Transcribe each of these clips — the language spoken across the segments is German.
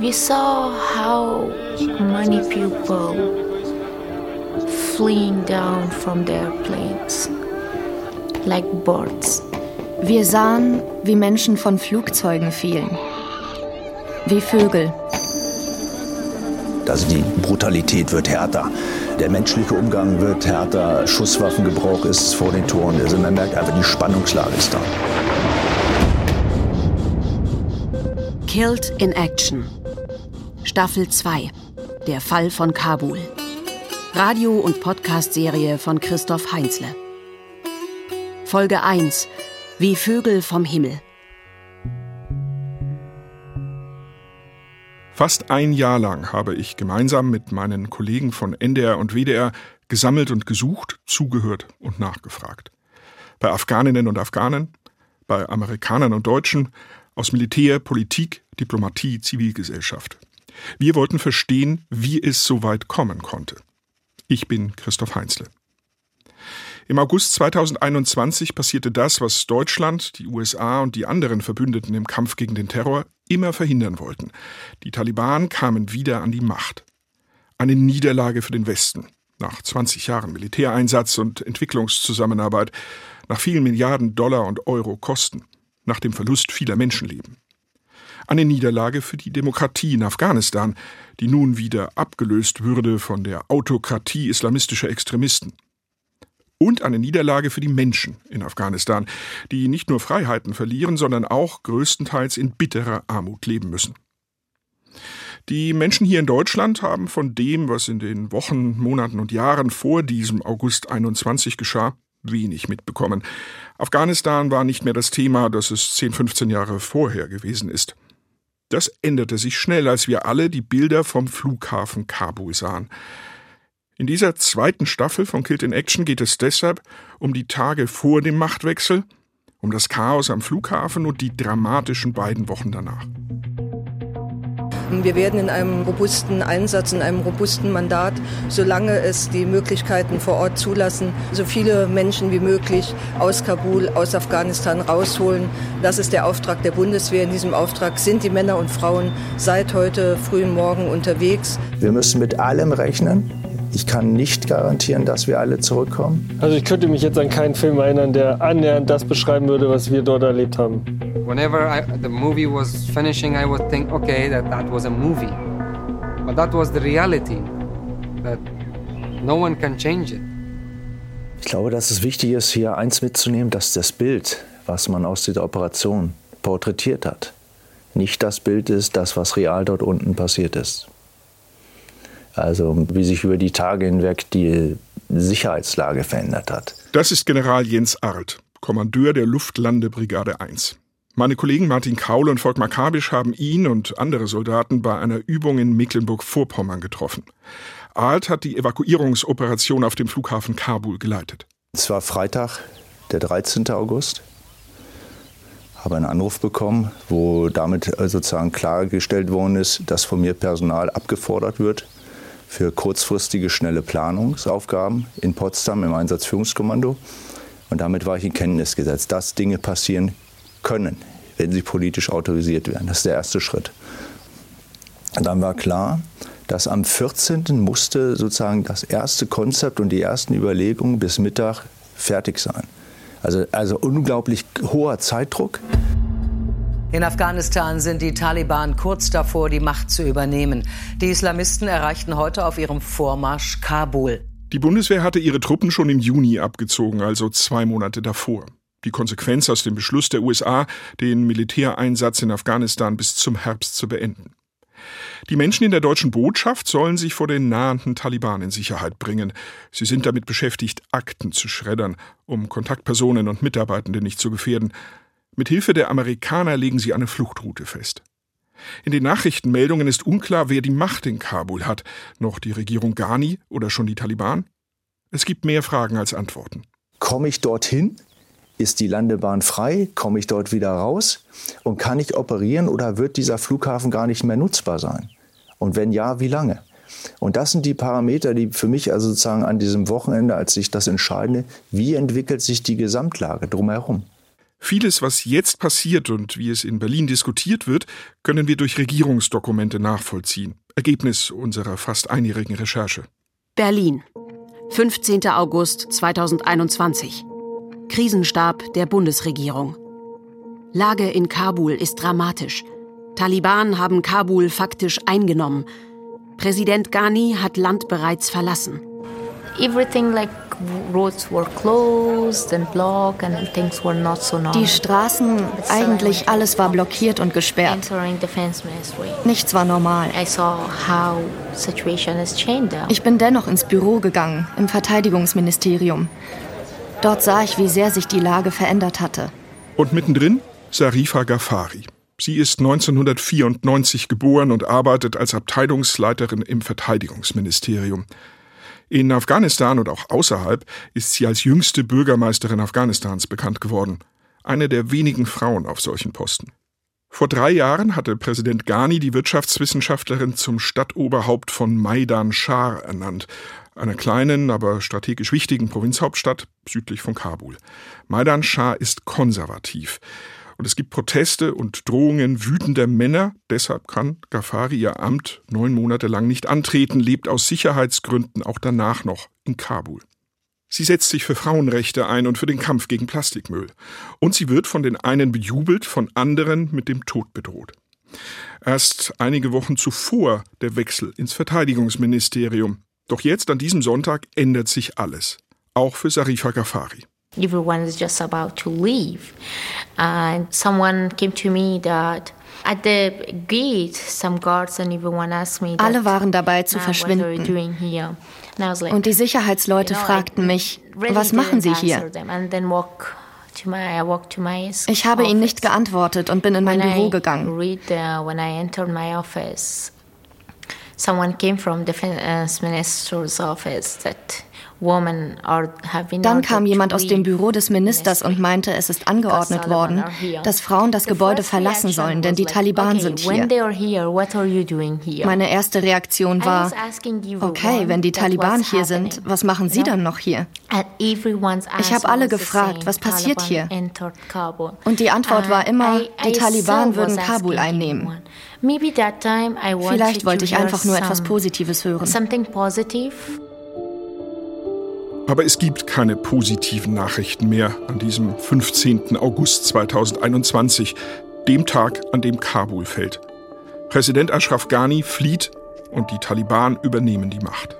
We saw how many people fleeing down from their planes like birds. Wir sahen, wie Menschen von Flugzeugen fielen, wie Vögel. Also die Brutalität wird härter. Der menschliche Umgang wird härter. Schusswaffengebrauch ist vor den Toren. Also man merkt einfach, die Spannungslage ist da. Killed in Action. Staffel 2. Der Fall von Kabul. Radio- und Podcast-Serie von Christoph Heinzle. Folge 1. Wie Vögel vom Himmel. Fast ein Jahr lang habe ich gemeinsam mit meinen Kollegen von NDR und WDR gesammelt und gesucht, zugehört und nachgefragt. Bei Afghaninnen und Afghanen, bei Amerikanern und Deutschen, aus Militär, Politik, Diplomatie, Zivilgesellschaft. Wir wollten verstehen, wie es so weit kommen konnte. Ich bin Christoph Heinzle. Im August 2021 passierte das, was Deutschland, die USA und die anderen Verbündeten im Kampf gegen den Terror immer verhindern wollten. Die Taliban kamen wieder an die Macht. Eine Niederlage für den Westen. Nach 20 Jahren Militäreinsatz und Entwicklungszusammenarbeit, nach vielen Milliarden Dollar und Euro Kosten, nach dem Verlust vieler Menschenleben. Eine Niederlage für die Demokratie in Afghanistan, die nun wieder abgelöst würde von der Autokratie islamistischer Extremisten und eine Niederlage für die Menschen in Afghanistan, die nicht nur Freiheiten verlieren, sondern auch größtenteils in bitterer Armut leben müssen. Die Menschen hier in Deutschland haben von dem, was in den Wochen, Monaten und Jahren vor diesem August 21 geschah, wenig mitbekommen. Afghanistan war nicht mehr das Thema, das es 10, 15 Jahre vorher gewesen ist. Das änderte sich schnell, als wir alle die Bilder vom Flughafen Kabul sahen. In dieser zweiten Staffel von Killed in Action geht es deshalb um die Tage vor dem Machtwechsel, um das Chaos am Flughafen und die dramatischen beiden Wochen danach. Wir werden in einem robusten Einsatz, in einem robusten Mandat, solange es die Möglichkeiten vor Ort zulassen, so viele Menschen wie möglich aus Kabul, aus Afghanistan rausholen. Das ist der Auftrag der Bundeswehr. In diesem Auftrag sind die Männer und Frauen seit heute frühen Morgen unterwegs. Wir müssen mit allem rechnen, ich kann nicht garantieren, dass wir alle zurückkommen. Also ich könnte mich jetzt an keinen Film erinnern, der annähernd das beschreiben würde, was wir dort erlebt haben. Whenever I, the movie was finishing, I would think, okay, that that was a movie, but that was the reality. That no one can change it. Ich glaube, dass es wichtig ist, hier eins mitzunehmen, dass das Bild, was man aus dieser Operation porträtiert hat, nicht das Bild ist, das, was real dort unten passiert ist. Also wie sich über die Tage hinweg die Sicherheitslage verändert hat. Das ist General Jens Arlt, Kommandeur der Luftlandebrigade 1. Meine Kollegen Martin Kaul und Volkmar Kabisch haben ihn und andere Soldaten bei einer Übung in Mecklenburg-Vorpommern getroffen. Arlt hat die Evakuierungsoperation auf dem Flughafen Kabul geleitet. Es war Freitag, der 13. August. Habe einen Anruf bekommen, wo damit sozusagen klargestellt worden ist, dass von mir Personal abgefordert wird für kurzfristige, schnelle Planungsaufgaben in Potsdam im Einsatzführungskommando. Und damit war ich in Kenntnis gesetzt, dass Dinge passieren können, wenn sie politisch autorisiert werden. Das ist der erste Schritt. Und dann war klar, dass am 14. musste sozusagen das erste Konzept und die ersten Überlegungen bis Mittag fertig sein. Also, also unglaublich hoher Zeitdruck. In Afghanistan sind die Taliban kurz davor, die Macht zu übernehmen. Die Islamisten erreichten heute auf ihrem Vormarsch Kabul. Die Bundeswehr hatte ihre Truppen schon im Juni abgezogen, also zwei Monate davor. Die Konsequenz aus dem Beschluss der USA, den Militäreinsatz in Afghanistan bis zum Herbst zu beenden. Die Menschen in der deutschen Botschaft sollen sich vor den nahenden Taliban in Sicherheit bringen. Sie sind damit beschäftigt, Akten zu schreddern, um Kontaktpersonen und Mitarbeitende nicht zu gefährden. Mit Hilfe der Amerikaner legen sie eine Fluchtroute fest. In den Nachrichtenmeldungen ist unklar, wer die Macht in Kabul hat, noch die Regierung Ghani oder schon die Taliban. Es gibt mehr Fragen als Antworten. Komme ich dorthin? Ist die Landebahn frei? Komme ich dort wieder raus? Und kann ich operieren oder wird dieser Flughafen gar nicht mehr nutzbar sein? Und wenn ja, wie lange? Und das sind die Parameter, die für mich also sozusagen an diesem Wochenende, als ich das entscheide, wie entwickelt sich die Gesamtlage drumherum? Vieles, was jetzt passiert und wie es in Berlin diskutiert wird, können wir durch Regierungsdokumente nachvollziehen. Ergebnis unserer fast einjährigen Recherche. Berlin, 15. August 2021. Krisenstab der Bundesregierung. Lage in Kabul ist dramatisch. Taliban haben Kabul faktisch eingenommen. Präsident Ghani hat Land bereits verlassen. Everything like roads were closed and blocked and things were not so normal. Die Straßen, eigentlich alles war blockiert und gesperrt. Nichts war normal. I saw how situation has changed. Ich bin dennoch ins Büro gegangen, im Verteidigungsministerium. Dort sah ich, wie sehr sich die Lage verändert hatte. Und mittendrin Sarifa Ghaffari. Sie ist 1994 geboren und arbeitet als Abteilungsleiterin im Verteidigungsministerium. In Afghanistan und auch außerhalb ist sie als jüngste Bürgermeisterin Afghanistans bekannt geworden. Eine der wenigen Frauen auf solchen Posten. Vor drei Jahren hatte Präsident Ghani die Wirtschaftswissenschaftlerin zum Stadtoberhaupt von Maidan Shar ernannt, einer kleinen, aber strategisch wichtigen Provinzhauptstadt südlich von Kabul. Maidan Shar ist konservativ. Und es gibt Proteste und Drohungen wütender Männer. Deshalb kann Ghaffari ihr Amt neun Monate lang nicht antreten, lebt aus Sicherheitsgründen auch danach noch in Kabul. Sie setzt sich für Frauenrechte ein und für den Kampf gegen Plastikmüll. Und sie wird von den einen bejubelt, von anderen mit dem Tod bedroht. Erst einige Wochen zuvor der Wechsel ins Verteidigungsministerium. Doch jetzt an diesem Sonntag ändert sich alles. Auch für Sarifa Ghaffari. Everyone is just about to leave. And someone came to me that at the gate, some guards and everyone asked me. Alle waren dabei zu verschwinden. Und die Sicherheitsleute fragten mich, was machen Sie hier? Ich habe ihnen nicht geantwortet und bin in mein Büro gegangen. Someone came from the finance minister's office that dann kam jemand aus dem Büro des Ministers und meinte, es ist angeordnet worden, dass Frauen das Gebäude verlassen sollen, denn die Taliban sind hier. Meine erste Reaktion war, okay, wenn die Taliban hier sind, was machen Sie dann noch hier? Ich habe alle gefragt, was passiert hier? Und die Antwort war immer, die Taliban würden Kabul einnehmen. Vielleicht wollte ich einfach nur etwas Positives hören. Aber es gibt keine positiven Nachrichten mehr an diesem 15. August 2021, dem Tag, an dem Kabul fällt. Präsident Ashraf Ghani flieht und die Taliban übernehmen die Macht.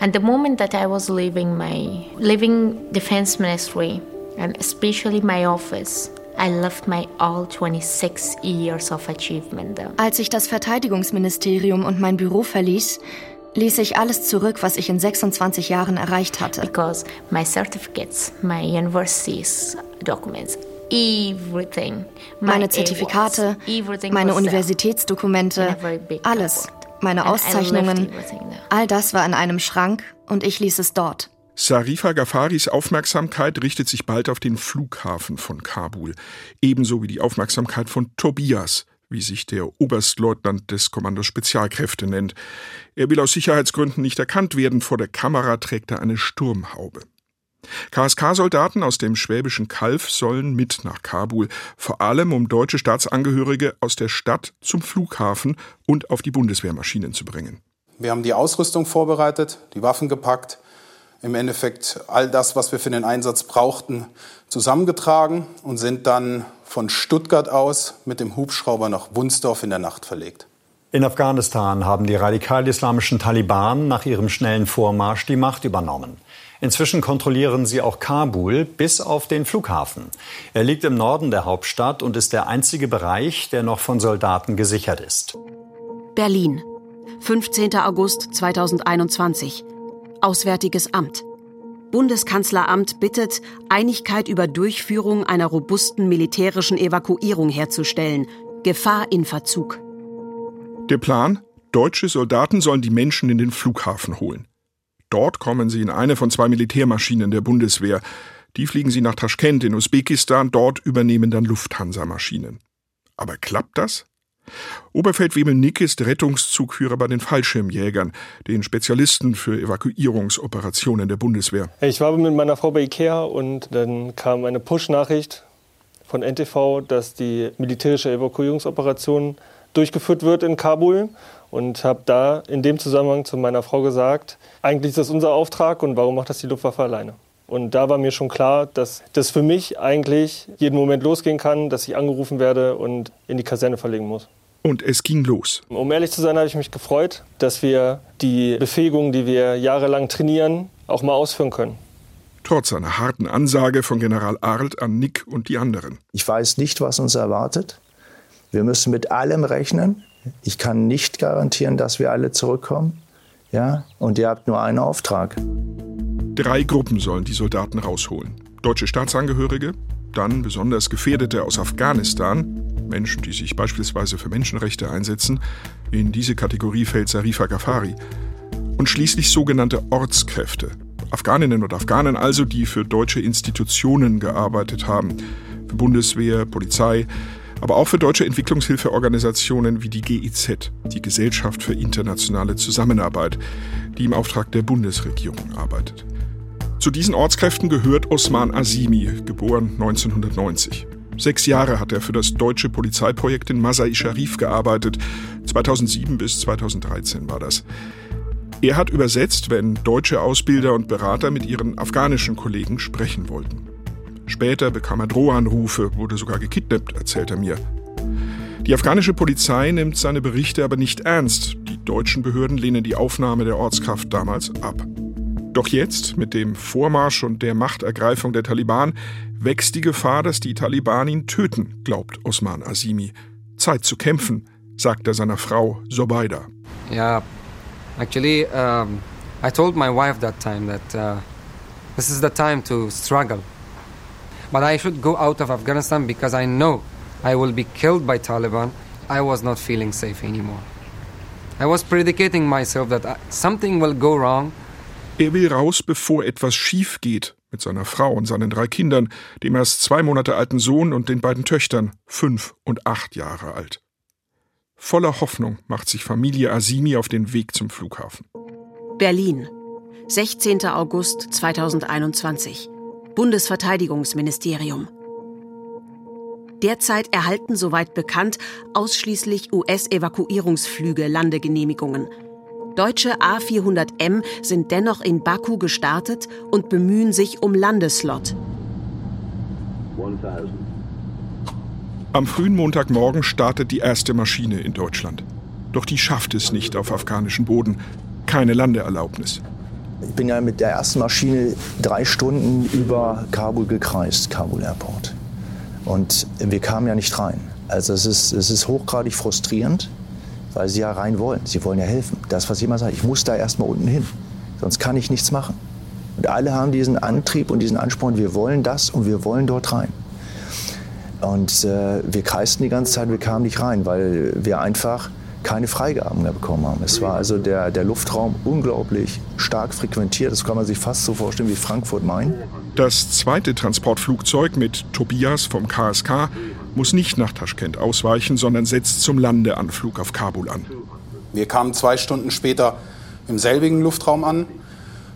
And the moment that I was leaving my leaving defense ministry and especially my office, I left my all 26 years of achievement. Als ich das Verteidigungsministerium und mein Büro verließ, ließ ich alles zurück, was ich in 26 Jahren erreicht hatte. Because my certificates, my universities, documents, everything. Meine Zertifikate, meine Universitätsdokumente, alles, meine Auszeichnungen, all das war in einem Schrank und ich ließ es dort. Sarifa Ghafaris Aufmerksamkeit richtet sich bald auf den Flughafen von Kabul, ebenso wie die Aufmerksamkeit von Tobias, wie sich der Oberstleutnant des Kommandos Spezialkräfte nennt. Er will aus Sicherheitsgründen nicht erkannt werden, vor der Kamera trägt er eine Sturmhaube. KSK-Soldaten aus dem schwäbischen Kalf sollen mit nach Kabul, vor allem um deutsche Staatsangehörige aus der Stadt zum Flughafen und auf die Bundeswehrmaschinen zu bringen. Wir haben die Ausrüstung vorbereitet, die Waffen gepackt, im Endeffekt all das, was wir für den Einsatz brauchten, zusammengetragen und sind dann von Stuttgart aus mit dem Hubschrauber nach Wunsdorf in der Nacht verlegt. In Afghanistan haben die radikal-islamischen Taliban nach ihrem schnellen Vormarsch die Macht übernommen. Inzwischen kontrollieren sie auch Kabul bis auf den Flughafen. Er liegt im Norden der Hauptstadt und ist der einzige Bereich, der noch von Soldaten gesichert ist. Berlin, 15. August 2021. Auswärtiges Amt. Bundeskanzleramt bittet, Einigkeit über Durchführung einer robusten militärischen Evakuierung herzustellen. Gefahr in Verzug. Der Plan? Deutsche Soldaten sollen die Menschen in den Flughafen holen. Dort kommen sie in eine von zwei Militärmaschinen der Bundeswehr. Die fliegen sie nach Taschkent in Usbekistan, dort übernehmen dann Lufthansa-Maschinen. Aber klappt das? Oberfeldwebel Nick ist Rettungszugführer bei den Fallschirmjägern, den Spezialisten für Evakuierungsoperationen der Bundeswehr. Ich war mit meiner Frau bei Ikea und dann kam eine Push-Nachricht. von NTV, dass die militärische Evakuierungsoperation durchgeführt wird in Kabul und habe da in dem Zusammenhang zu meiner Frau gesagt, eigentlich ist das unser Auftrag und warum macht das die Luftwaffe alleine? Und da war mir schon klar, dass das für mich eigentlich jeden Moment losgehen kann, dass ich angerufen werde und in die Kaserne verlegen muss. Und es ging los. Um ehrlich zu sein, habe ich mich gefreut, dass wir die Befähigung, die wir jahrelang trainieren, auch mal ausführen können. Trotz einer harten Ansage von General Arlt an Nick und die anderen. Ich weiß nicht, was uns erwartet. Wir müssen mit allem rechnen. Ich kann nicht garantieren, dass wir alle zurückkommen. Ja, und ihr habt nur einen Auftrag. Drei Gruppen sollen die Soldaten rausholen. Deutsche Staatsangehörige, dann besonders Gefährdete aus Afghanistan, Menschen, die sich beispielsweise für Menschenrechte einsetzen. In diese Kategorie fällt Sarifa Ghaffari. Und schließlich sogenannte Ortskräfte. Afghaninnen und Afghanen also, die für deutsche Institutionen gearbeitet haben. Für Bundeswehr, Polizei, aber auch für deutsche Entwicklungshilfeorganisationen wie die GIZ, die Gesellschaft für internationale Zusammenarbeit, die im Auftrag der Bundesregierung arbeitet. Zu diesen Ortskräften gehört Osman Azimi, geboren 1990. Sechs Jahre hat er für das deutsche Polizeiprojekt in Masai Sharif gearbeitet. 2007 bis 2013 war das. Er hat übersetzt, wenn deutsche Ausbilder und Berater mit ihren afghanischen Kollegen sprechen wollten. Später bekam er Drohanrufe, wurde sogar gekidnappt, erzählt er mir. Die afghanische Polizei nimmt seine Berichte aber nicht ernst. Die deutschen Behörden lehnen die Aufnahme der Ortskraft damals ab. Doch jetzt, mit dem Vormarsch und der Machtergreifung der Taliban, wächst die Gefahr, dass die Taliban ihn töten, glaubt Osman Azimi. Zeit zu kämpfen, sagt er seiner Frau Sobaida. Ja, actually, um, I told my wife that time that uh, this is the time to struggle. But I should go out of Afghanistan because I know I will be killed by Taliban. I was not feeling safe anymore. I was predicating myself that uh, something will go wrong. Er will raus, bevor etwas schief geht, mit seiner Frau und seinen drei Kindern, dem erst zwei Monate alten Sohn und den beiden Töchtern, fünf und acht Jahre alt. Voller Hoffnung macht sich Familie Asimi auf den Weg zum Flughafen. Berlin, 16. August 2021. Bundesverteidigungsministerium. Derzeit erhalten, soweit bekannt, ausschließlich US-Evakuierungsflüge Landegenehmigungen. Deutsche A400M sind dennoch in Baku gestartet und bemühen sich um Landeslot. Am frühen Montagmorgen startet die erste Maschine in Deutschland. Doch die schafft es nicht auf afghanischen Boden. Keine Landeerlaubnis. Ich bin ja mit der ersten Maschine drei Stunden über Kabul gekreist, Kabul Airport. Und wir kamen ja nicht rein. Also es ist, es ist hochgradig frustrierend weil sie ja rein wollen. Sie wollen ja helfen. Das, was jemand sagt, ich muss da erst mal unten hin, sonst kann ich nichts machen. Und alle haben diesen Antrieb und diesen Ansporn, wir wollen das und wir wollen dort rein. Und äh, wir kreisten die ganze Zeit, wir kamen nicht rein, weil wir einfach keine Freigaben mehr bekommen haben. Es war also der, der Luftraum unglaublich stark frequentiert. Das kann man sich fast so vorstellen wie Frankfurt-Main. Das zweite Transportflugzeug mit Tobias vom KSK muss nicht nach Taschkent ausweichen, sondern setzt zum Landeanflug auf Kabul an. Wir kamen zwei Stunden später im selbigen Luftraum an.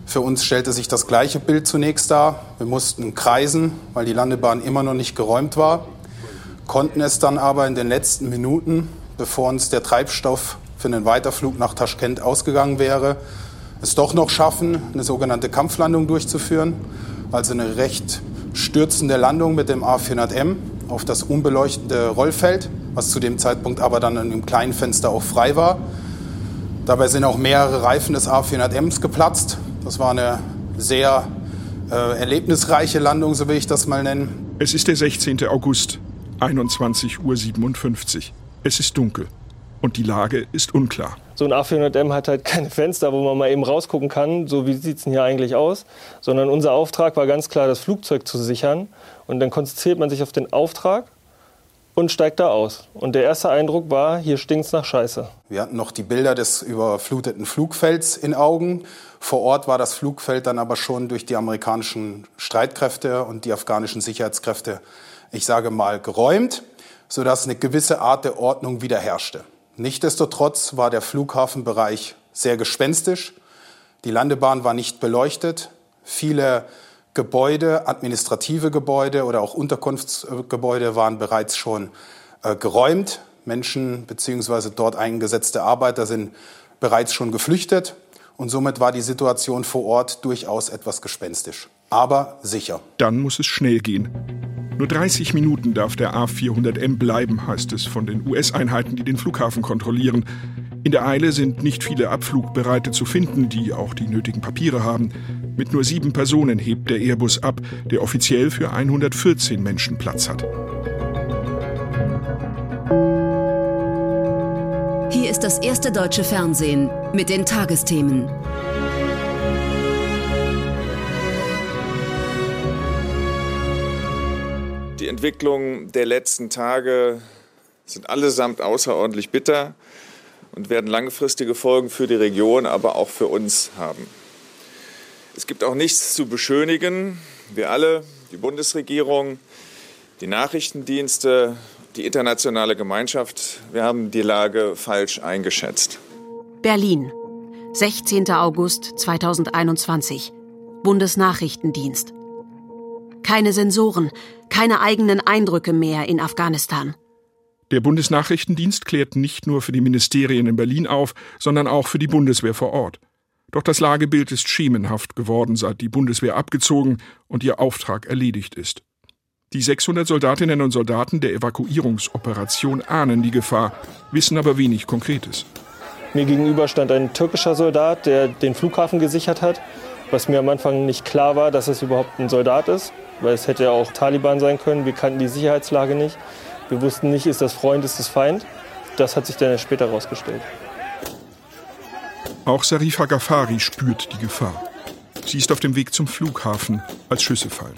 Für uns stellte sich das gleiche Bild zunächst dar. Wir mussten kreisen, weil die Landebahn immer noch nicht geräumt war, konnten es dann aber in den letzten Minuten, bevor uns der Treibstoff für den Weiterflug nach Taschkent ausgegangen wäre, es doch noch schaffen, eine sogenannte Kampflandung durchzuführen, also eine recht stürzende Landung mit dem A400M auf das unbeleuchtete Rollfeld, was zu dem Zeitpunkt aber dann in einem kleinen Fenster auch frei war. Dabei sind auch mehrere Reifen des A400Ms geplatzt. Das war eine sehr äh, erlebnisreiche Landung, so will ich das mal nennen. Es ist der 16. August, 21.57 Uhr. Es ist dunkel und die Lage ist unklar. So ein A400M hat halt keine Fenster, wo man mal eben rausgucken kann, so wie sieht es denn hier eigentlich aus, sondern unser Auftrag war ganz klar, das Flugzeug zu sichern. Und dann konzentriert man sich auf den Auftrag und steigt da aus. Und der erste Eindruck war, hier stinkt's nach Scheiße. Wir hatten noch die Bilder des überfluteten Flugfelds in Augen. Vor Ort war das Flugfeld dann aber schon durch die amerikanischen Streitkräfte und die afghanischen Sicherheitskräfte, ich sage mal, geräumt, sodass eine gewisse Art der Ordnung wiederherrschte. Nichtsdestotrotz war der Flughafenbereich sehr gespenstisch. Die Landebahn war nicht beleuchtet. Viele Gebäude, administrative Gebäude oder auch Unterkunftsgebäude waren bereits schon äh, geräumt. Menschen bzw. dort eingesetzte Arbeiter sind bereits schon geflüchtet. Und somit war die Situation vor Ort durchaus etwas gespenstisch, aber sicher. Dann muss es schnell gehen. Nur 30 Minuten darf der A400M bleiben, heißt es von den US-Einheiten, die den Flughafen kontrollieren. In der Eile sind nicht viele Abflugbereite zu finden, die auch die nötigen Papiere haben. Mit nur sieben Personen hebt der Airbus ab, der offiziell für 114 Menschen Platz hat. Hier ist das erste deutsche Fernsehen mit den Tagesthemen. Die Entwicklungen der letzten Tage sind allesamt außerordentlich bitter und werden langfristige Folgen für die Region, aber auch für uns haben. Es gibt auch nichts zu beschönigen. Wir alle, die Bundesregierung, die Nachrichtendienste, die internationale Gemeinschaft, wir haben die Lage falsch eingeschätzt. Berlin, 16. August 2021. Bundesnachrichtendienst. Keine Sensoren, keine eigenen Eindrücke mehr in Afghanistan. Der Bundesnachrichtendienst klärt nicht nur für die Ministerien in Berlin auf, sondern auch für die Bundeswehr vor Ort. Doch das Lagebild ist schemenhaft geworden, seit die Bundeswehr abgezogen und ihr Auftrag erledigt ist. Die 600 Soldatinnen und Soldaten der Evakuierungsoperation ahnen die Gefahr, wissen aber wenig Konkretes. Mir gegenüber stand ein türkischer Soldat, der den Flughafen gesichert hat, was mir am Anfang nicht klar war, dass es überhaupt ein Soldat ist, weil es hätte ja auch Taliban sein können. Wir kannten die Sicherheitslage nicht. Wir wussten nicht, ist das Freund, ist das Feind. Das hat sich dann später herausgestellt. Auch Sarifa Ghaffari spürt die Gefahr. Sie ist auf dem Weg zum Flughafen, als Schüsse fallen.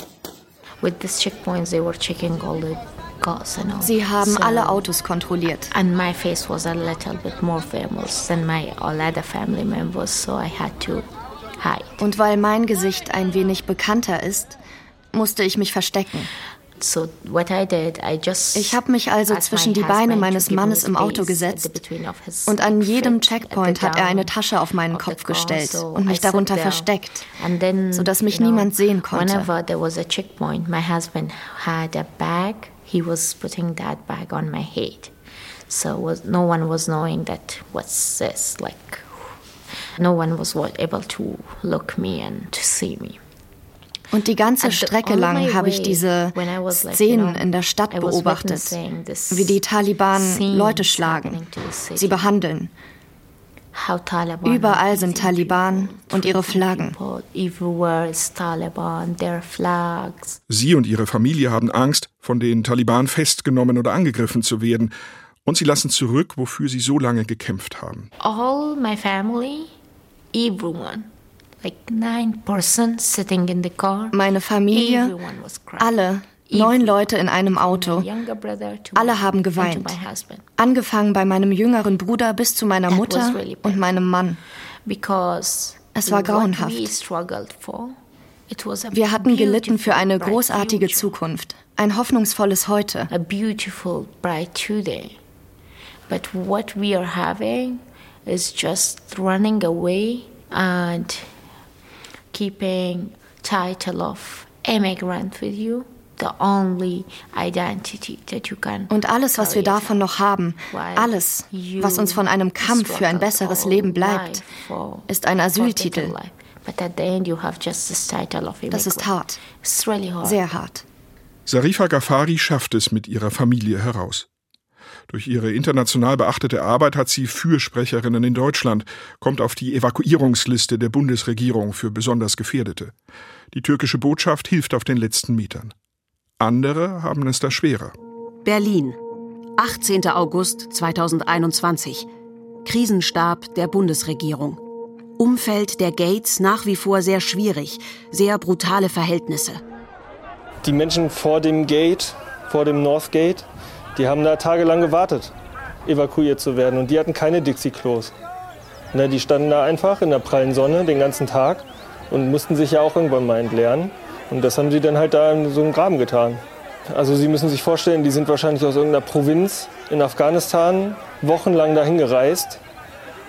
Sie haben alle Autos kontrolliert. And my face was a little bit more famous than my all other family members, so I had to hide. Und weil mein Gesicht ein wenig bekannter ist, musste ich mich verstecken. Ich habe mich also zwischen die Beine meines Mannes im Auto gesetzt und an jedem Checkpoint hat er eine Tasche auf meinen Kopf gestellt und mich darunter versteckt, sodass mich niemand sehen konnte. He was putting that bag on my head. So was, no one was knowing that what's this like. No one was able to look me and to see me. Und die ganze Strecke lang habe ich diese Szenen in der Stadt beobachtet, wie die Taliban Leute schlagen, sie behandeln. Überall sind Taliban und ihre Flaggen. Sie und ihre Familie haben Angst, von den Taliban festgenommen oder angegriffen zu werden. Und sie lassen zurück, wofür sie so lange gekämpft haben. All my family, everyone meine Familie, alle, neun Leute in einem Auto. Alle haben geweint. Angefangen bei meinem jüngeren Bruder bis zu meiner Mutter und meinem Mann. Es war grauenhaft. Wir hatten gelitten für eine großartige Zukunft, ein hoffnungsvolles Heute. But what we are having is just running away and keeping title of immigrant with you. The only identity that you can Und alles, was wir davon noch haben, alles, was uns von einem Kampf für ein besseres Leben bleibt, ist ein Asyltitel. Das ist hart. Sehr hart. Sarifa Ghaffari schafft es mit ihrer Familie heraus. Durch ihre international beachtete Arbeit hat sie Fürsprecherinnen in Deutschland, kommt auf die Evakuierungsliste der Bundesregierung für besonders Gefährdete. Die türkische Botschaft hilft auf den letzten Metern. Andere haben es da schwerer. Berlin, 18. August 2021. Krisenstab der Bundesregierung. Umfeld der Gates nach wie vor sehr schwierig, sehr brutale Verhältnisse. Die Menschen vor dem Gate, vor dem North Gate, die haben da tagelang gewartet, evakuiert zu werden. Und die hatten keine Dixie-Klos. Ne, die standen da einfach in der prallen Sonne den ganzen Tag und mussten sich ja auch irgendwann mal entleeren. Und das haben sie dann halt da in so einem Graben getan. Also Sie müssen sich vorstellen, die sind wahrscheinlich aus irgendeiner Provinz in Afghanistan wochenlang dahin gereist.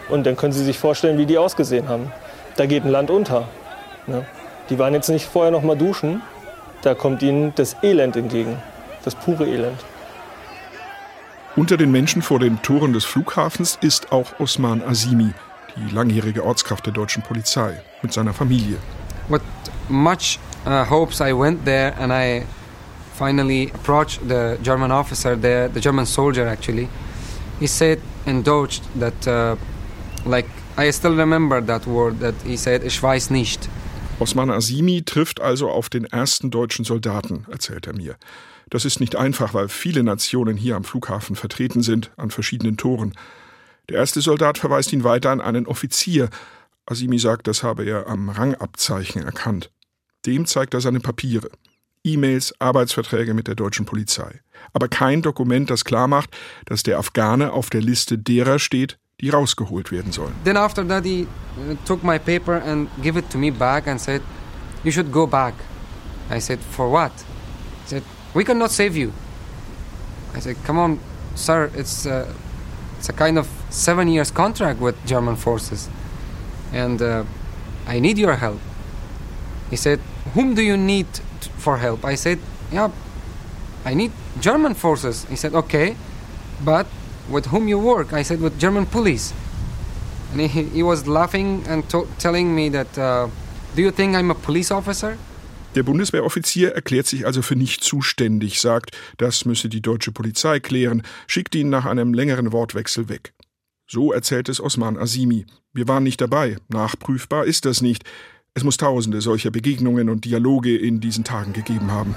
Und dann können Sie sich vorstellen, wie die ausgesehen haben. Da geht ein Land unter. Ne? Die waren jetzt nicht vorher noch mal duschen. Da kommt ihnen das Elend entgegen, das pure Elend. Unter den Menschen vor den Toren des Flughafens ist auch Osman Azimi, die langjährige Ortskraft der deutschen Polizei, mit seiner Familie. With much uh, hopes I went there and I finally approached the German officer there, the German soldier actually. He said in Deutsch that, uh, like, I still remember that word that he said, ich weiß nicht. Osman Azimi trifft also auf den ersten deutschen Soldaten, erzählt er mir. Das ist nicht einfach, weil viele Nationen hier am Flughafen vertreten sind, an verschiedenen Toren. Der erste Soldat verweist ihn weiter an einen Offizier. Asimi sagt, das habe er am Rangabzeichen erkannt. Dem zeigt er seine Papiere. E-Mails, Arbeitsverträge mit der deutschen Polizei. Aber kein Dokument, das klar macht, dass der Afghane auf der Liste derer steht, die rausgeholt werden sollen. Then after that he uh, took my paper and gave it to me back and said, you should go back. I said, for what? He said, we cannot save you. I said, come on, sir, it's, uh, it's a kind of seven years contract with German forces. And uh, I need your help. He said, whom do you need for help? I said, yeah, I need German forces. He said, okay, but with whom you work? I said, with German police. And he, he was laughing and telling me that, uh, do you think I'm a police officer? Der Bundeswehroffizier erklärt sich also für nicht zuständig, sagt, das müsse die deutsche Polizei klären, schickt ihn nach einem längeren Wortwechsel weg. So erzählt es Osman Asimi. Wir waren nicht dabei, nachprüfbar ist das nicht. Es muss tausende solcher Begegnungen und Dialoge in diesen Tagen gegeben haben.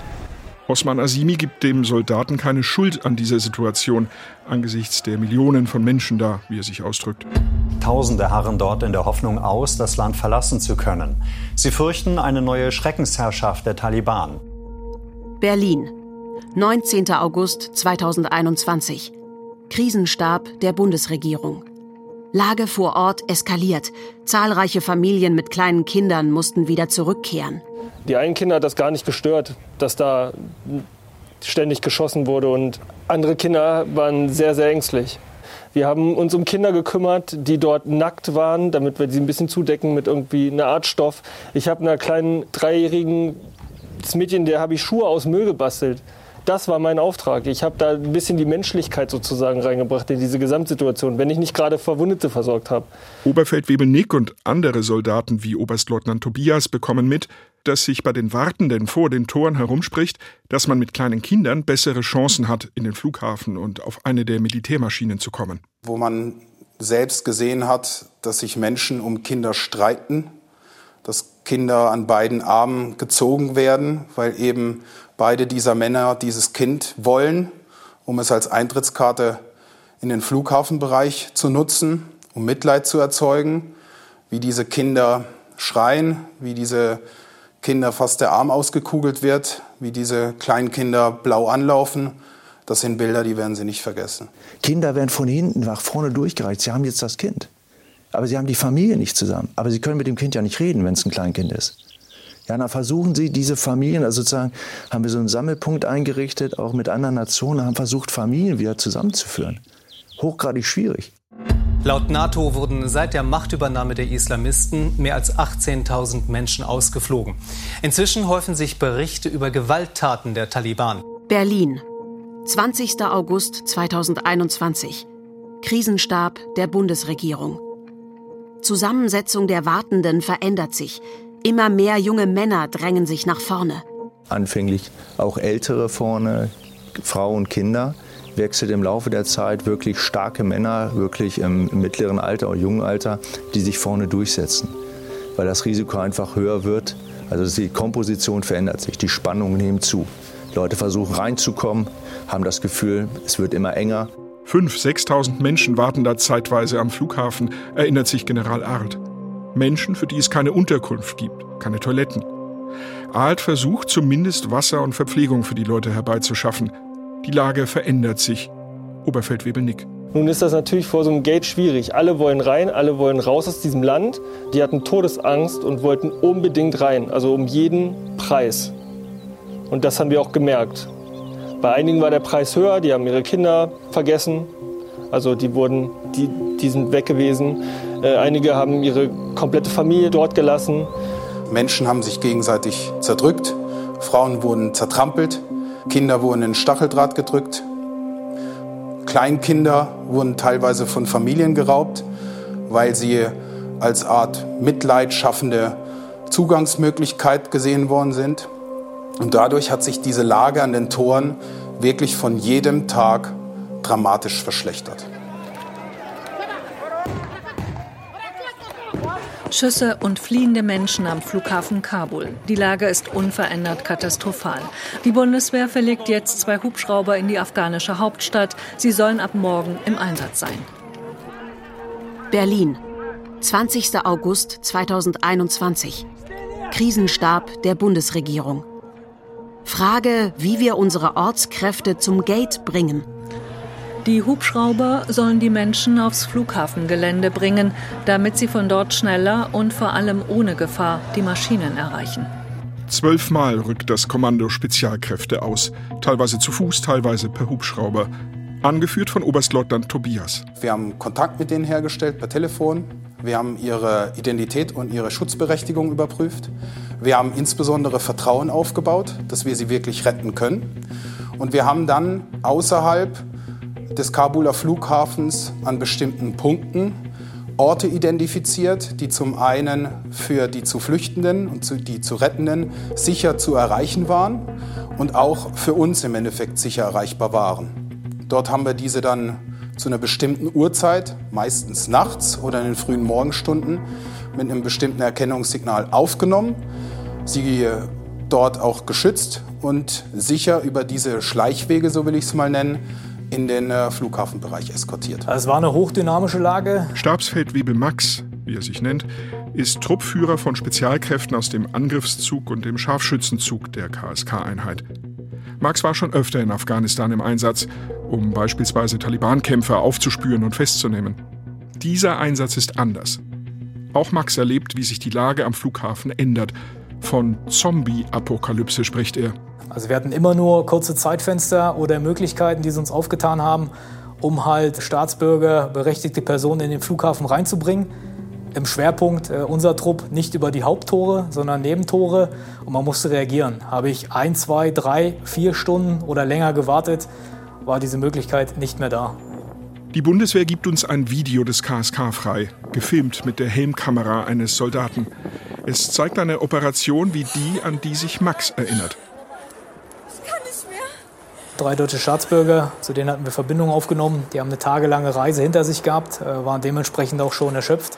Osman Asimi gibt dem Soldaten keine Schuld an dieser Situation, angesichts der Millionen von Menschen da, wie er sich ausdrückt. Tausende harren dort in der Hoffnung aus, das Land verlassen zu können. Sie fürchten eine neue Schreckensherrschaft der Taliban. Berlin, 19. August 2021. Krisenstab der Bundesregierung. Lage vor Ort eskaliert. Zahlreiche Familien mit kleinen Kindern mussten wieder zurückkehren. Die einen Kinder hat das gar nicht gestört, dass da ständig geschossen wurde und andere Kinder waren sehr, sehr ängstlich. Wir haben uns um Kinder gekümmert, die dort nackt waren, damit wir sie ein bisschen zudecken mit irgendwie einer Art Stoff. Ich habe einer kleinen dreijährigen Mädchen, der habe ich Schuhe aus Müll gebastelt. Das war mein Auftrag. Ich habe da ein bisschen die Menschlichkeit sozusagen reingebracht in diese Gesamtsituation, wenn ich nicht gerade Verwundete versorgt habe. Oberfeldwebel Nick und andere Soldaten wie Oberstleutnant Tobias bekommen mit, dass sich bei den Wartenden vor den Toren herumspricht, dass man mit kleinen Kindern bessere Chancen hat, in den Flughafen und auf eine der Militärmaschinen zu kommen. Wo man selbst gesehen hat, dass sich Menschen um Kinder streiten, dass Kinder an beiden Armen gezogen werden, weil eben beide dieser Männer dieses Kind wollen, um es als Eintrittskarte in den Flughafenbereich zu nutzen, um Mitleid zu erzeugen, wie diese Kinder schreien, wie diese Kinder fast der Arm ausgekugelt wird, wie diese kleinen Kinder blau anlaufen. Das sind Bilder, die werden Sie nicht vergessen. Kinder werden von hinten nach vorne durchgereicht. Sie haben jetzt das Kind. Aber sie haben die Familie nicht zusammen. Aber sie können mit dem Kind ja nicht reden, wenn es ein Kleinkind ist. Ja, dann versuchen sie diese Familien, also sozusagen haben wir so einen Sammelpunkt eingerichtet, auch mit anderen Nationen, haben versucht, Familien wieder zusammenzuführen. Hochgradig schwierig. Laut NATO wurden seit der Machtübernahme der Islamisten mehr als 18.000 Menschen ausgeflogen. Inzwischen häufen sich Berichte über Gewalttaten der Taliban. Berlin, 20. August 2021. Krisenstab der Bundesregierung. Zusammensetzung der Wartenden verändert sich. Immer mehr junge Männer drängen sich nach vorne. Anfänglich auch Ältere vorne, Frauen, Kinder wechselt im Laufe der Zeit wirklich starke Männer, wirklich im mittleren Alter oder jungen Alter, die sich vorne durchsetzen, weil das Risiko einfach höher wird. Also die Komposition verändert sich, die Spannungen nehmen zu. Leute versuchen reinzukommen, haben das Gefühl, es wird immer enger. 5.000, 6.000 Menschen warten da zeitweise am Flughafen, erinnert sich General Arlt. Menschen, für die es keine Unterkunft gibt, keine Toiletten. Arlt versucht zumindest Wasser und Verpflegung für die Leute herbeizuschaffen, die Lage verändert sich. Oberfeldwebel Nick. Nun ist das natürlich vor so einem Gate schwierig. Alle wollen rein, alle wollen raus aus diesem Land. Die hatten Todesangst und wollten unbedingt rein, also um jeden Preis. Und das haben wir auch gemerkt. Bei einigen war der Preis höher, die haben ihre Kinder vergessen. Also die wurden, die, die sind weg gewesen. Äh, einige haben ihre komplette Familie dort gelassen. Menschen haben sich gegenseitig zerdrückt, Frauen wurden zertrampelt, Kinder wurden in Stacheldraht gedrückt, Kleinkinder wurden teilweise von Familien geraubt, weil sie als Art Mitleid schaffende Zugangsmöglichkeit gesehen worden sind. Und dadurch hat sich diese Lage an den Toren wirklich von jedem Tag dramatisch verschlechtert. Schüsse und fliehende Menschen am Flughafen Kabul. Die Lage ist unverändert katastrophal. Die Bundeswehr verlegt jetzt zwei Hubschrauber in die afghanische Hauptstadt. Sie sollen ab morgen im Einsatz sein. Berlin, 20. August 2021. Krisenstab der Bundesregierung. Frage, wie wir unsere Ortskräfte zum Gate bringen. Die Hubschrauber sollen die Menschen aufs Flughafengelände bringen, damit sie von dort schneller und vor allem ohne Gefahr die Maschinen erreichen. Zwölfmal rückt das Kommando Spezialkräfte aus, teilweise zu Fuß, teilweise per Hubschrauber. Angeführt von Oberstleutnant Tobias. Wir haben Kontakt mit denen hergestellt per Telefon. Wir haben ihre Identität und ihre Schutzberechtigung überprüft. Wir haben insbesondere Vertrauen aufgebaut, dass wir sie wirklich retten können. Und wir haben dann außerhalb des Kabuler Flughafens an bestimmten Punkten Orte identifiziert, die zum einen für die zu Flüchtenden und die zu Rettenden sicher zu erreichen waren und auch für uns im Endeffekt sicher erreichbar waren. Dort haben wir diese dann zu einer bestimmten Uhrzeit, meistens nachts oder in den frühen Morgenstunden, mit einem bestimmten Erkennungssignal aufgenommen, sie dort auch geschützt und sicher über diese Schleichwege, so will ich es mal nennen, in den äh, Flughafenbereich eskortiert. Es war eine hochdynamische Lage. Stabsfeldwebel Max, wie er sich nennt, ist Truppführer von Spezialkräften aus dem Angriffszug und dem Scharfschützenzug der KSK-Einheit. Max war schon öfter in Afghanistan im Einsatz, um beispielsweise Taliban-Kämpfer aufzuspüren und festzunehmen. Dieser Einsatz ist anders. Auch Max erlebt, wie sich die Lage am Flughafen ändert. Von Zombie-Apokalypse spricht er. Also wir hatten immer nur kurze Zeitfenster oder Möglichkeiten, die sie uns aufgetan haben, um halt Staatsbürger, berechtigte Personen in den Flughafen reinzubringen. Im Schwerpunkt äh, unser Trupp nicht über die Haupttore, sondern Nebentore und man musste reagieren. Habe ich ein, zwei, drei, vier Stunden oder länger gewartet, war diese Möglichkeit nicht mehr da. Die Bundeswehr gibt uns ein Video des KSK frei, gefilmt mit der Helmkamera eines Soldaten. Es zeigt eine Operation wie die, an die sich Max erinnert drei deutsche Staatsbürger, zu denen hatten wir Verbindungen aufgenommen. Die haben eine tagelange Reise hinter sich gehabt, äh, waren dementsprechend auch schon erschöpft.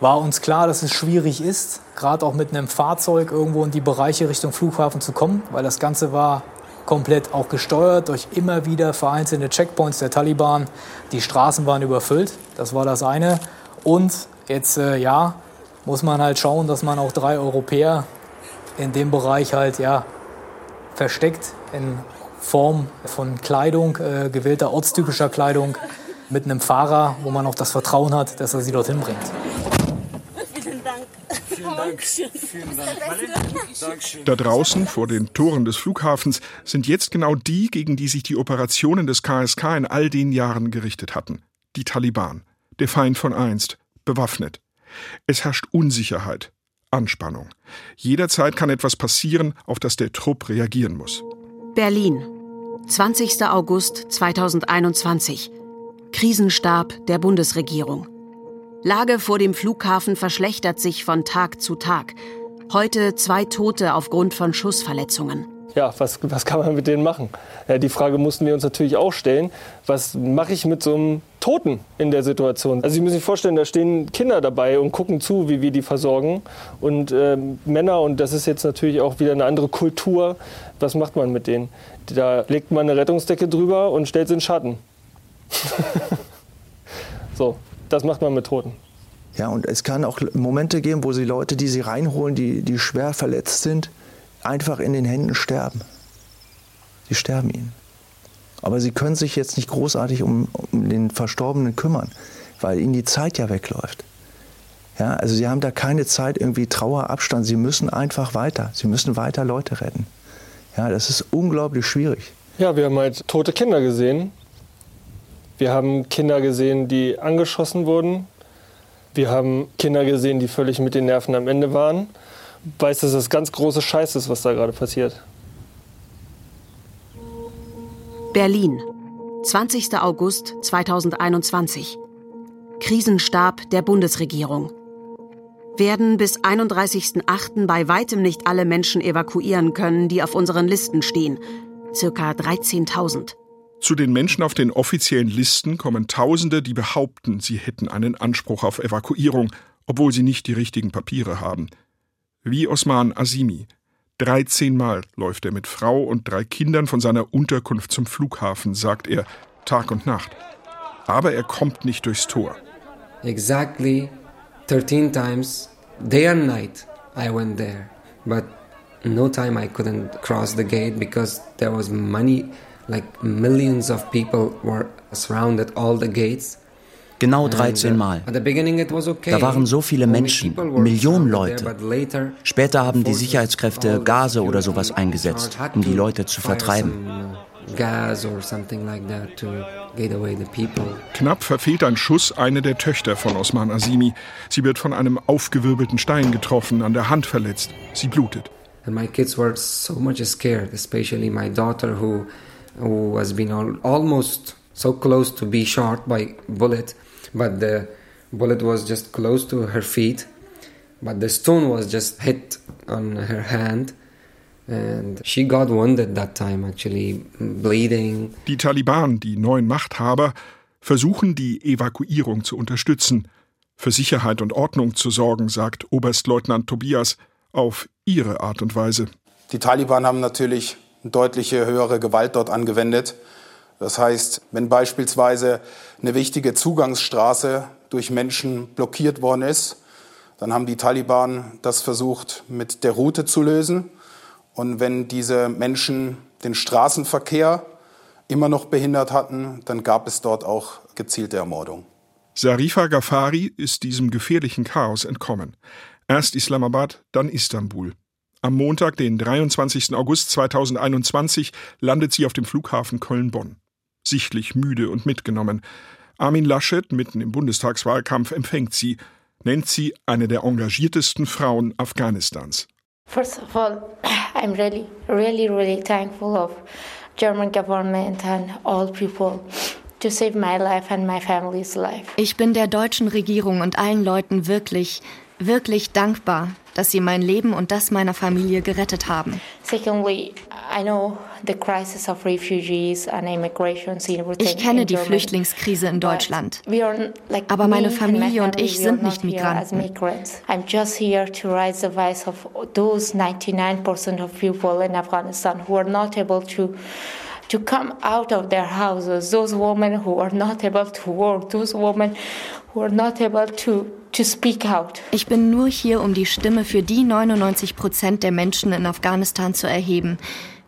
War uns klar, dass es schwierig ist, gerade auch mit einem Fahrzeug irgendwo in die Bereiche Richtung Flughafen zu kommen, weil das Ganze war komplett auch gesteuert durch immer wieder vereinzelte Checkpoints der Taliban. Die Straßen waren überfüllt, das war das eine. Und jetzt, äh, ja, muss man halt schauen, dass man auch drei Europäer in dem Bereich halt, ja, versteckt in Form von Kleidung, äh, gewählter ortstypischer Kleidung, mit einem Fahrer, wo man auch das Vertrauen hat, dass er sie dorthin bringt. Vielen Dank. Vielen Dank. Da draußen vor den Toren des Flughafens sind jetzt genau die, gegen die sich die Operationen des KSK in all den Jahren gerichtet hatten. Die Taliban, der Feind von einst, bewaffnet. Es herrscht Unsicherheit, Anspannung. Jederzeit kann etwas passieren, auf das der Trupp reagieren muss. Berlin, 20. August 2021. Krisenstab der Bundesregierung. Lage vor dem Flughafen verschlechtert sich von Tag zu Tag. Heute zwei Tote aufgrund von Schussverletzungen ja, was, was kann man mit denen machen? Ja, die Frage mussten wir uns natürlich auch stellen. Was mache ich mit so einem Toten in der Situation? Also Sie müssen sich vorstellen, da stehen Kinder dabei und gucken zu, wie wir die versorgen. Und äh, Männer, und das ist jetzt natürlich auch wieder eine andere Kultur, was macht man mit denen? Da legt man eine Rettungsdecke drüber und stellt sie in Schatten. so, das macht man mit Toten. Ja, und es kann auch Momente geben, wo sie Leute, die sie reinholen, die, die schwer verletzt sind, einfach in den Händen sterben. Sie sterben ihnen. Aber sie können sich jetzt nicht großartig um, um den Verstorbenen kümmern, weil ihnen die Zeit ja wegläuft. Ja, also sie haben da keine Zeit, irgendwie Trauerabstand. Sie müssen einfach weiter. Sie müssen weiter Leute retten. Ja, das ist unglaublich schwierig. Ja, wir haben halt tote Kinder gesehen. Wir haben Kinder gesehen, die angeschossen wurden. Wir haben Kinder gesehen, die völlig mit den Nerven am Ende waren. Weiß, dass das ganz große Scheiß ist, was da gerade passiert. Berlin, 20. August 2021. Krisenstab der Bundesregierung. Werden bis 31.08. bei weitem nicht alle Menschen evakuieren können, die auf unseren Listen stehen. Circa 13.000. Zu den Menschen auf den offiziellen Listen kommen Tausende, die behaupten, sie hätten einen Anspruch auf Evakuierung, obwohl sie nicht die richtigen Papiere haben. Wie Osman Azimi. 13 Mal läuft er mit Frau und drei Kindern von seiner Unterkunft zum Flughafen, sagt er, Tag und Nacht. Aber er kommt nicht durchs Tor. Exactly 13 times, day and night, I went there. But no time I couldn't cross the gate because there was many like millions of people were surrounded all the gates. Genau 13 uh, Mal. Da waren so viele Menschen, Millionen Leute. Später haben die Sicherheitskräfte Gase oder sowas eingesetzt, um die Leute zu vertreiben. Knapp verfehlt ein Schuss eine der Töchter von Osman Azimi. Sie wird von einem aufgewirbelten Stein getroffen, an der Hand verletzt. Sie blutet. And my kids were so much scared, especially my daughter who who has been all, almost so close to be shot by bullet, but the bullet was just close to her feet, but the stone was just hit on her hand. And she got wounded that time, actually bleeding. Die Taliban, die neuen Machthaber, versuchen die Evakuierung zu unterstützen, für Sicherheit und Ordnung zu sorgen, sagt Oberstleutnant Tobias auf ihre Art und Weise. Die Taliban haben natürlich deutliche höhere Gewalt dort angewendet. Das heißt, wenn beispielsweise eine wichtige Zugangsstraße durch Menschen blockiert worden ist, dann haben die Taliban das versucht mit der Route zu lösen. Und wenn diese Menschen den Straßenverkehr immer noch behindert hatten, dann gab es dort auch gezielte Ermordung. Sarifa Ghaffari ist diesem gefährlichen Chaos entkommen. Erst Islamabad, dann Istanbul. Am Montag, den 23. August 2021, landet sie auf dem Flughafen Köln-Bonn. Sichtlich müde und mitgenommen. Armin Laschet, mitten im Bundestagswahlkampf, empfängt sie, nennt sie eine der engagiertesten Frauen Afghanistans. First of all, I'm really, really, really thankful of German government and all people. Ich bin der deutschen Regierung und allen Leuten wirklich, wirklich dankbar, dass sie mein Leben und das meiner Familie gerettet haben. Ich kenne die Flüchtlingskrise in Deutschland. Aber meine Familie und ich sind nicht Migranten. I'm just here to raise the voice of those 99% of people in Afghanistan who are not able to to come out of their houses, those women who are not able to work, those women ich bin nur hier, um die Stimme für die 99 Prozent der Menschen in Afghanistan zu erheben,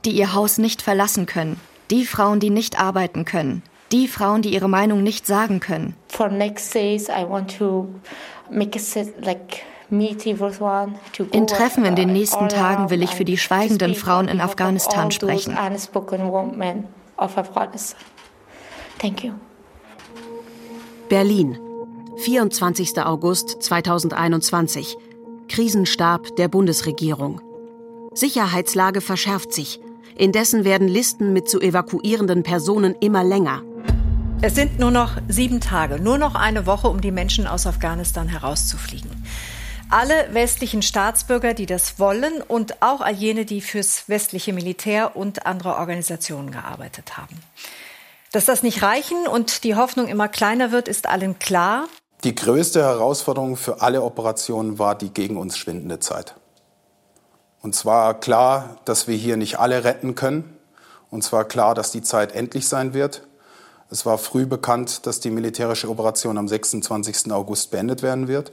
die ihr Haus nicht verlassen können, die Frauen, die nicht arbeiten können, die Frauen, die ihre Meinung nicht sagen können. In Treffen in den nächsten Tagen will ich für die schweigenden Frauen in Afghanistan sprechen. Berlin, 24. August 2021. Krisenstab der Bundesregierung. Sicherheitslage verschärft sich. Indessen werden Listen mit zu evakuierenden Personen immer länger. Es sind nur noch sieben Tage, nur noch eine Woche, um die Menschen aus Afghanistan herauszufliegen. Alle westlichen Staatsbürger, die das wollen und auch all jene, die fürs westliche Militär und andere Organisationen gearbeitet haben. Dass das nicht reichen und die Hoffnung immer kleiner wird, ist allen klar. Die größte Herausforderung für alle Operationen war die gegen uns schwindende Zeit. Und zwar klar, dass wir hier nicht alle retten können. Und zwar klar, dass die Zeit endlich sein wird. Es war früh bekannt, dass die militärische Operation am 26. August beendet werden wird.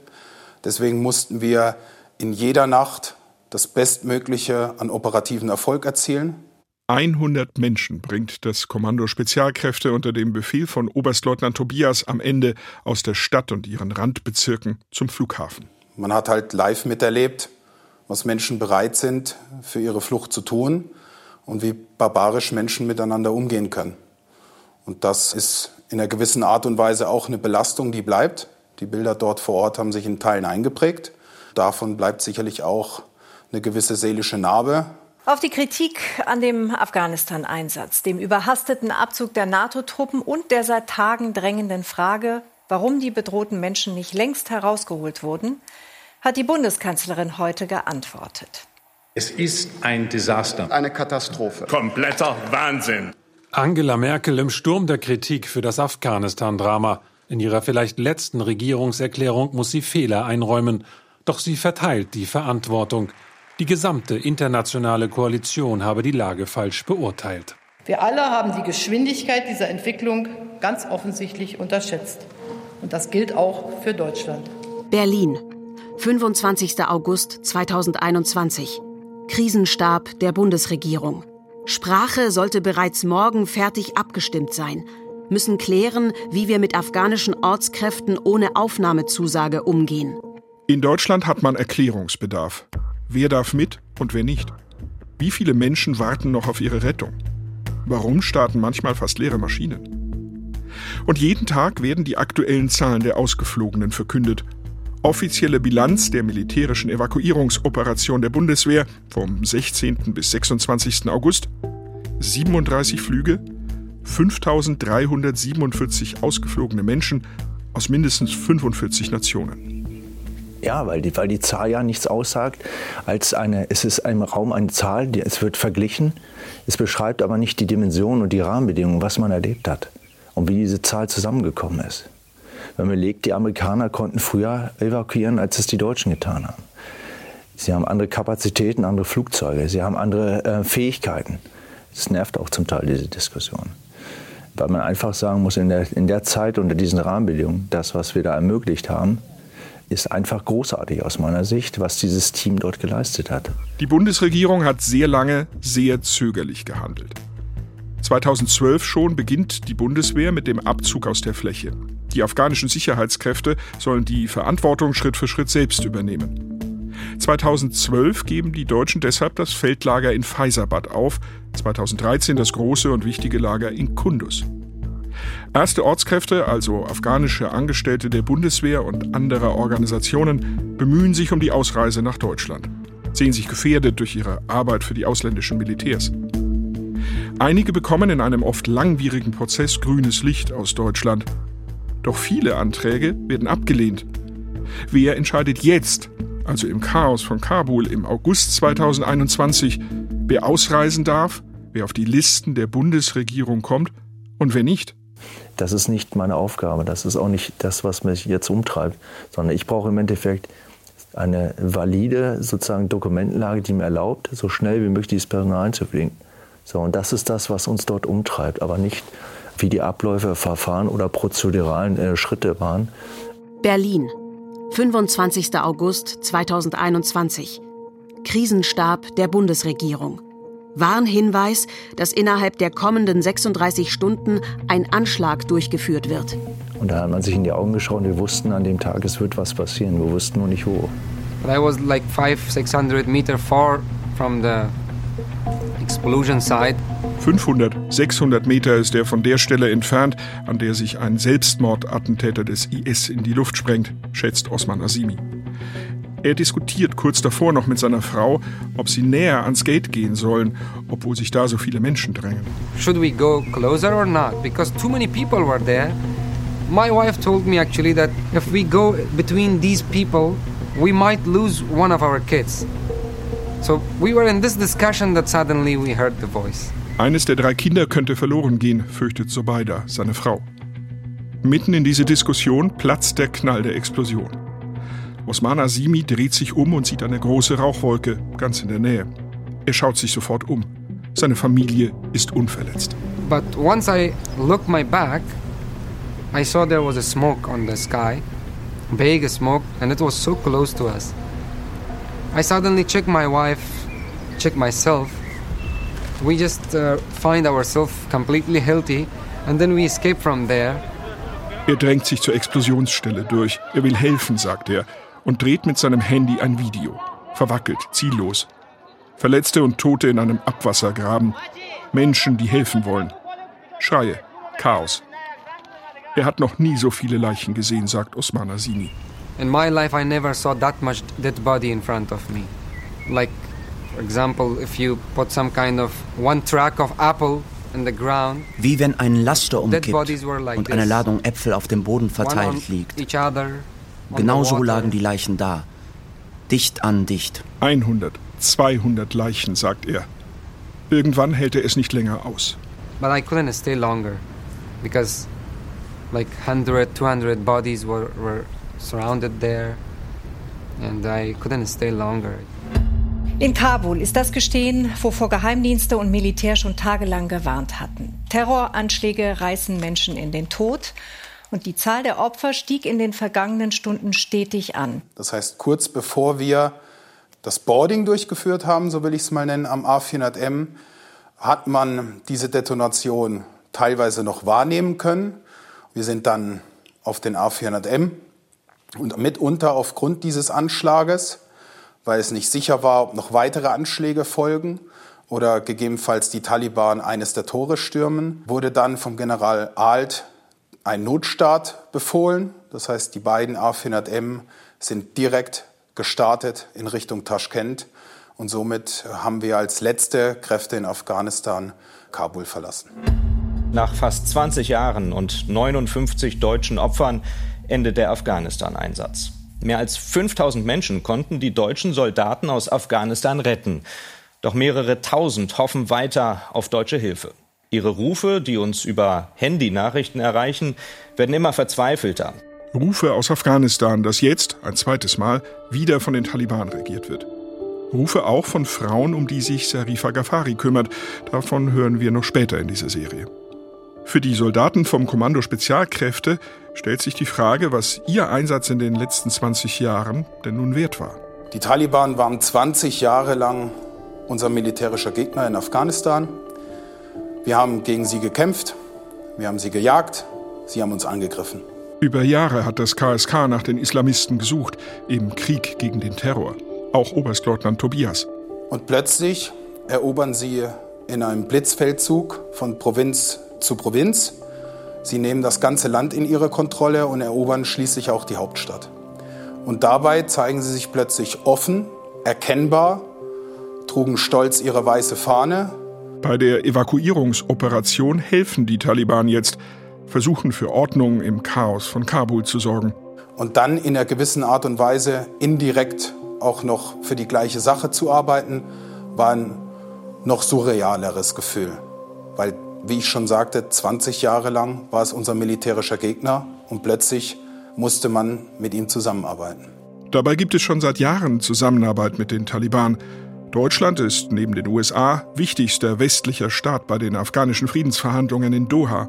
Deswegen mussten wir in jeder Nacht das Bestmögliche an operativen Erfolg erzielen. 100 Menschen bringt das Kommando Spezialkräfte unter dem Befehl von Oberstleutnant Tobias am Ende aus der Stadt und ihren Randbezirken zum Flughafen. Man hat halt live miterlebt, was Menschen bereit sind, für ihre Flucht zu tun und wie barbarisch Menschen miteinander umgehen können. Und das ist in einer gewissen Art und Weise auch eine Belastung, die bleibt. Die Bilder dort vor Ort haben sich in Teilen eingeprägt. Davon bleibt sicherlich auch eine gewisse seelische Narbe. Auf die Kritik an dem Afghanistan-Einsatz, dem überhasteten Abzug der NATO-Truppen und der seit Tagen drängenden Frage, warum die bedrohten Menschen nicht längst herausgeholt wurden, hat die Bundeskanzlerin heute geantwortet. Es ist ein Desaster. Eine Katastrophe. Kompletter Wahnsinn. Angela Merkel im Sturm der Kritik für das Afghanistan-Drama. In ihrer vielleicht letzten Regierungserklärung muss sie Fehler einräumen. Doch sie verteilt die Verantwortung. Die gesamte internationale Koalition habe die Lage falsch beurteilt. Wir alle haben die Geschwindigkeit dieser Entwicklung ganz offensichtlich unterschätzt. Und das gilt auch für Deutschland. Berlin, 25. August 2021. Krisenstab der Bundesregierung. Sprache sollte bereits morgen fertig abgestimmt sein. Müssen klären, wie wir mit afghanischen Ortskräften ohne Aufnahmezusage umgehen. In Deutschland hat man Erklärungsbedarf. Wer darf mit und wer nicht? Wie viele Menschen warten noch auf ihre Rettung? Warum starten manchmal fast leere Maschinen? Und jeden Tag werden die aktuellen Zahlen der Ausgeflogenen verkündet. Offizielle Bilanz der militärischen Evakuierungsoperation der Bundeswehr vom 16. bis 26. August 37 Flüge, 5347 ausgeflogene Menschen aus mindestens 45 Nationen. Ja, weil die, weil die Zahl ja nichts aussagt als eine, es ist im Raum eine Zahl, die, es wird verglichen, es beschreibt aber nicht die Dimension und die Rahmenbedingungen, was man erlebt hat und wie diese Zahl zusammengekommen ist. Wenn man legt, die Amerikaner konnten früher evakuieren, als es die Deutschen getan haben. Sie haben andere Kapazitäten, andere Flugzeuge, sie haben andere äh, Fähigkeiten. Das nervt auch zum Teil diese Diskussion. Weil man einfach sagen muss, in der, in der Zeit unter diesen Rahmenbedingungen, das, was wir da ermöglicht haben, ist einfach großartig aus meiner Sicht, was dieses Team dort geleistet hat. Die Bundesregierung hat sehr lange sehr zögerlich gehandelt. 2012 schon beginnt die Bundeswehr mit dem Abzug aus der Fläche. Die afghanischen Sicherheitskräfte sollen die Verantwortung Schritt für Schritt selbst übernehmen. 2012 geben die Deutschen deshalb das Feldlager in Faisabad auf, 2013 das große und wichtige Lager in Kunduz. Erste Ortskräfte, also afghanische Angestellte der Bundeswehr und anderer Organisationen, bemühen sich um die Ausreise nach Deutschland, sehen sich gefährdet durch ihre Arbeit für die ausländischen Militärs. Einige bekommen in einem oft langwierigen Prozess grünes Licht aus Deutschland. Doch viele Anträge werden abgelehnt. Wer entscheidet jetzt, also im Chaos von Kabul im August 2021, wer ausreisen darf, wer auf die Listen der Bundesregierung kommt und wer nicht? Das ist nicht meine Aufgabe. Das ist auch nicht das, was mich jetzt umtreibt. Sondern ich brauche im Endeffekt eine valide sozusagen Dokumentenlage, die mir erlaubt, so schnell wie möglich dieses Personal einzufliegen. So, und das ist das, was uns dort umtreibt, aber nicht, wie die Abläufe, Verfahren oder prozeduralen äh, Schritte waren. Berlin, 25. August 2021. Krisenstab der Bundesregierung. Warnhinweis, dass innerhalb der kommenden 36 Stunden ein Anschlag durchgeführt wird. Und da hat man sich in die Augen geschaut und wir wussten an dem Tag, es wird was passieren. Wir wussten nur nicht wo. But I was like 500, 600 meter far from the explosion site. 500, 600 Meter ist er von der Stelle entfernt, an der sich ein Selbstmordattentäter des IS in die Luft sprengt, schätzt Osman Azimi. Er diskutiert kurz davor noch mit seiner Frau, ob sie näher ans Gate gehen sollen, obwohl sich da so viele Menschen drängen. Should we go closer or not? Because too many people were there. My wife told me actually that if we go between these people, we might lose one of our kids. So we were in this discussion that suddenly we heard the voice. Eines der drei Kinder könnte verloren gehen, fürchtet Zobeida, seine Frau. Mitten in diese Diskussion platzt der Knall der Explosion. Osman Azimi dreht sich um und sieht eine große Rauchwolke ganz in der Nähe. Er schaut sich sofort um. Seine Familie ist unverletzt. But once I looked my back, I saw there was a smoke on the sky, big smoke, and it was so close to us. I suddenly checked my wife, checked myself. We just uh, find ourselves completely healthy, and then we escape from there. Er drängt sich zur Explosionsstelle durch. Er will helfen, sagt er und dreht mit seinem Handy ein Video. Verwackelt, ziellos. Verletzte und Tote in einem Abwassergraben. Menschen, die helfen wollen. Schreie, Chaos. Er hat noch nie so viele Leichen gesehen, sagt Osman Azini. In my life I never saw that much dead body in front of me. Like For example, if you put some kind of one track of apple wie wenn ein Laster umkippt und eine Ladung Äpfel auf dem Boden verteilt liegt. Genau so lagen die Leichen da. Dicht an dicht. 100, 200 Leichen, sagt er. Irgendwann hält er es nicht länger aus. But I couldn't stay longer because like 100, 200 bodies were, were surrounded there and I couldn't stay longer. In Kabul ist das geschehen, wovor Geheimdienste und Militär schon tagelang gewarnt hatten. Terroranschläge reißen Menschen in den Tod. Und die Zahl der Opfer stieg in den vergangenen Stunden stetig an. Das heißt, kurz bevor wir das Boarding durchgeführt haben, so will ich es mal nennen, am A400M, hat man diese Detonation teilweise noch wahrnehmen können. Wir sind dann auf den A400M und mitunter aufgrund dieses Anschlages weil es nicht sicher war, ob noch weitere Anschläge folgen oder gegebenenfalls die Taliban eines der Tore stürmen, wurde dann vom General Alt ein Notstart befohlen. Das heißt, die beiden A400M sind direkt gestartet in Richtung Taschkent und somit haben wir als letzte Kräfte in Afghanistan Kabul verlassen. Nach fast 20 Jahren und 59 deutschen Opfern endet der Afghanistan-Einsatz. Mehr als 5000 Menschen konnten die deutschen Soldaten aus Afghanistan retten. Doch mehrere tausend hoffen weiter auf deutsche Hilfe. Ihre Rufe, die uns über Handynachrichten erreichen, werden immer verzweifelter. Rufe aus Afghanistan, das jetzt, ein zweites Mal, wieder von den Taliban regiert wird. Rufe auch von Frauen, um die sich Sarifa Ghaffari kümmert. Davon hören wir noch später in dieser Serie. Für die Soldaten vom Kommando Spezialkräfte stellt sich die Frage, was ihr Einsatz in den letzten 20 Jahren denn nun wert war. Die Taliban waren 20 Jahre lang unser militärischer Gegner in Afghanistan. Wir haben gegen sie gekämpft, wir haben sie gejagt, sie haben uns angegriffen. Über Jahre hat das KSK nach den Islamisten gesucht, im Krieg gegen den Terror. Auch Oberstleutnant Tobias. Und plötzlich erobern sie in einem Blitzfeldzug von Provinz zu Provinz. Sie nehmen das ganze Land in ihre Kontrolle und erobern schließlich auch die Hauptstadt. Und dabei zeigen sie sich plötzlich offen, erkennbar, trugen stolz ihre weiße Fahne. Bei der Evakuierungsoperation helfen die Taliban jetzt, versuchen für Ordnung im Chaos von Kabul zu sorgen. Und dann in einer gewissen Art und Weise indirekt auch noch für die gleiche Sache zu arbeiten, war ein noch surrealeres Gefühl. Weil wie ich schon sagte, 20 Jahre lang war es unser militärischer Gegner und plötzlich musste man mit ihm zusammenarbeiten. Dabei gibt es schon seit Jahren Zusammenarbeit mit den Taliban. Deutschland ist neben den USA wichtigster westlicher Staat bei den afghanischen Friedensverhandlungen in Doha.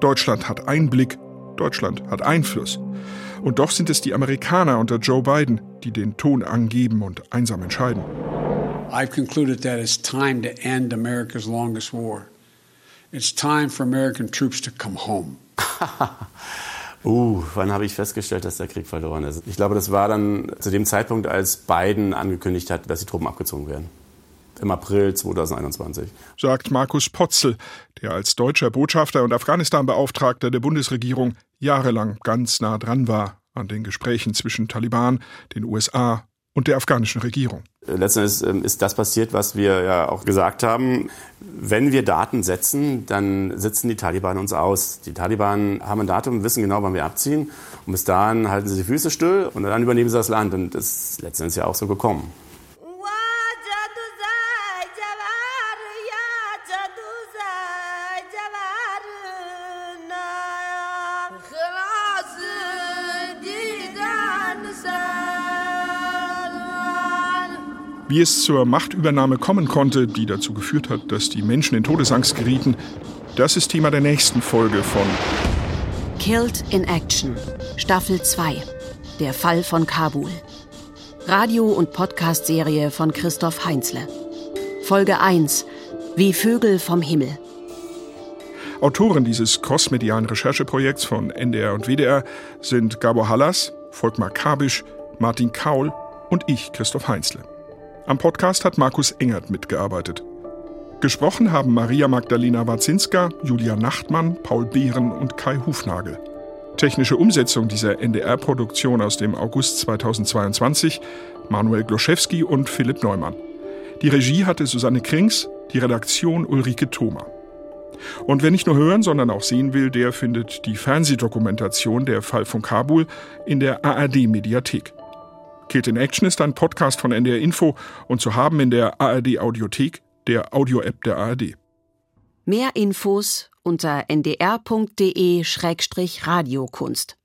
Deutschland hat Einblick, Deutschland hat Einfluss. Und doch sind es die Amerikaner unter Joe Biden, die den Ton angeben und einsam entscheiden. I've concluded that it's time to end America's longest war. It's time for American troops to come home. uh, wann habe ich festgestellt, dass der Krieg verloren ist? Ich glaube, das war dann zu dem Zeitpunkt, als Biden angekündigt hat, dass die Truppen abgezogen werden. Im April 2021. Sagt Markus Potzel, der als deutscher Botschafter und Afghanistan-Beauftragter der Bundesregierung jahrelang ganz nah dran war an den Gesprächen zwischen Taliban, den USA und der afghanischen Regierung. Letzten Endes ähm, ist das passiert, was wir ja auch gesagt haben. Wenn wir Daten setzen, dann sitzen die Taliban uns aus. Die Taliban haben ein Datum, wissen genau, wann wir abziehen. Und bis dahin halten sie die Füße still und dann übernehmen sie das Land. Und das ist letzten Endes ja auch so gekommen. Wie es zur Machtübernahme kommen konnte, die dazu geführt hat, dass die Menschen in Todesangst gerieten, das ist Thema der nächsten Folge von Killed in Action, Staffel 2. Der Fall von Kabul. Radio- und Podcast-Serie von Christoph Heinzle. Folge 1. Wie Vögel vom Himmel. Autoren dieses crossmedialen Rechercheprojekts von NDR und WDR sind Gabor Hallas, Volkmar Kabisch, Martin Kaul und ich, Christoph Heinzle. Am Podcast hat Markus Engert mitgearbeitet. Gesprochen haben Maria Magdalena Wazinska, Julia Nachtmann, Paul Behren und Kai Hufnagel. Technische Umsetzung dieser NDR-Produktion aus dem August 2022 Manuel Gloszewski und Philipp Neumann. Die Regie hatte Susanne Krings, die Redaktion Ulrike Thoma. Und wer nicht nur hören, sondern auch sehen will, der findet die Fernsehdokumentation Der Fall von Kabul in der ARD-Mediathek. Kilt in Action ist ein Podcast von NDR Info und zu haben in der ARD Audiothek, der Audio-App der ARD. Mehr Infos unter ndr.de-radiokunst.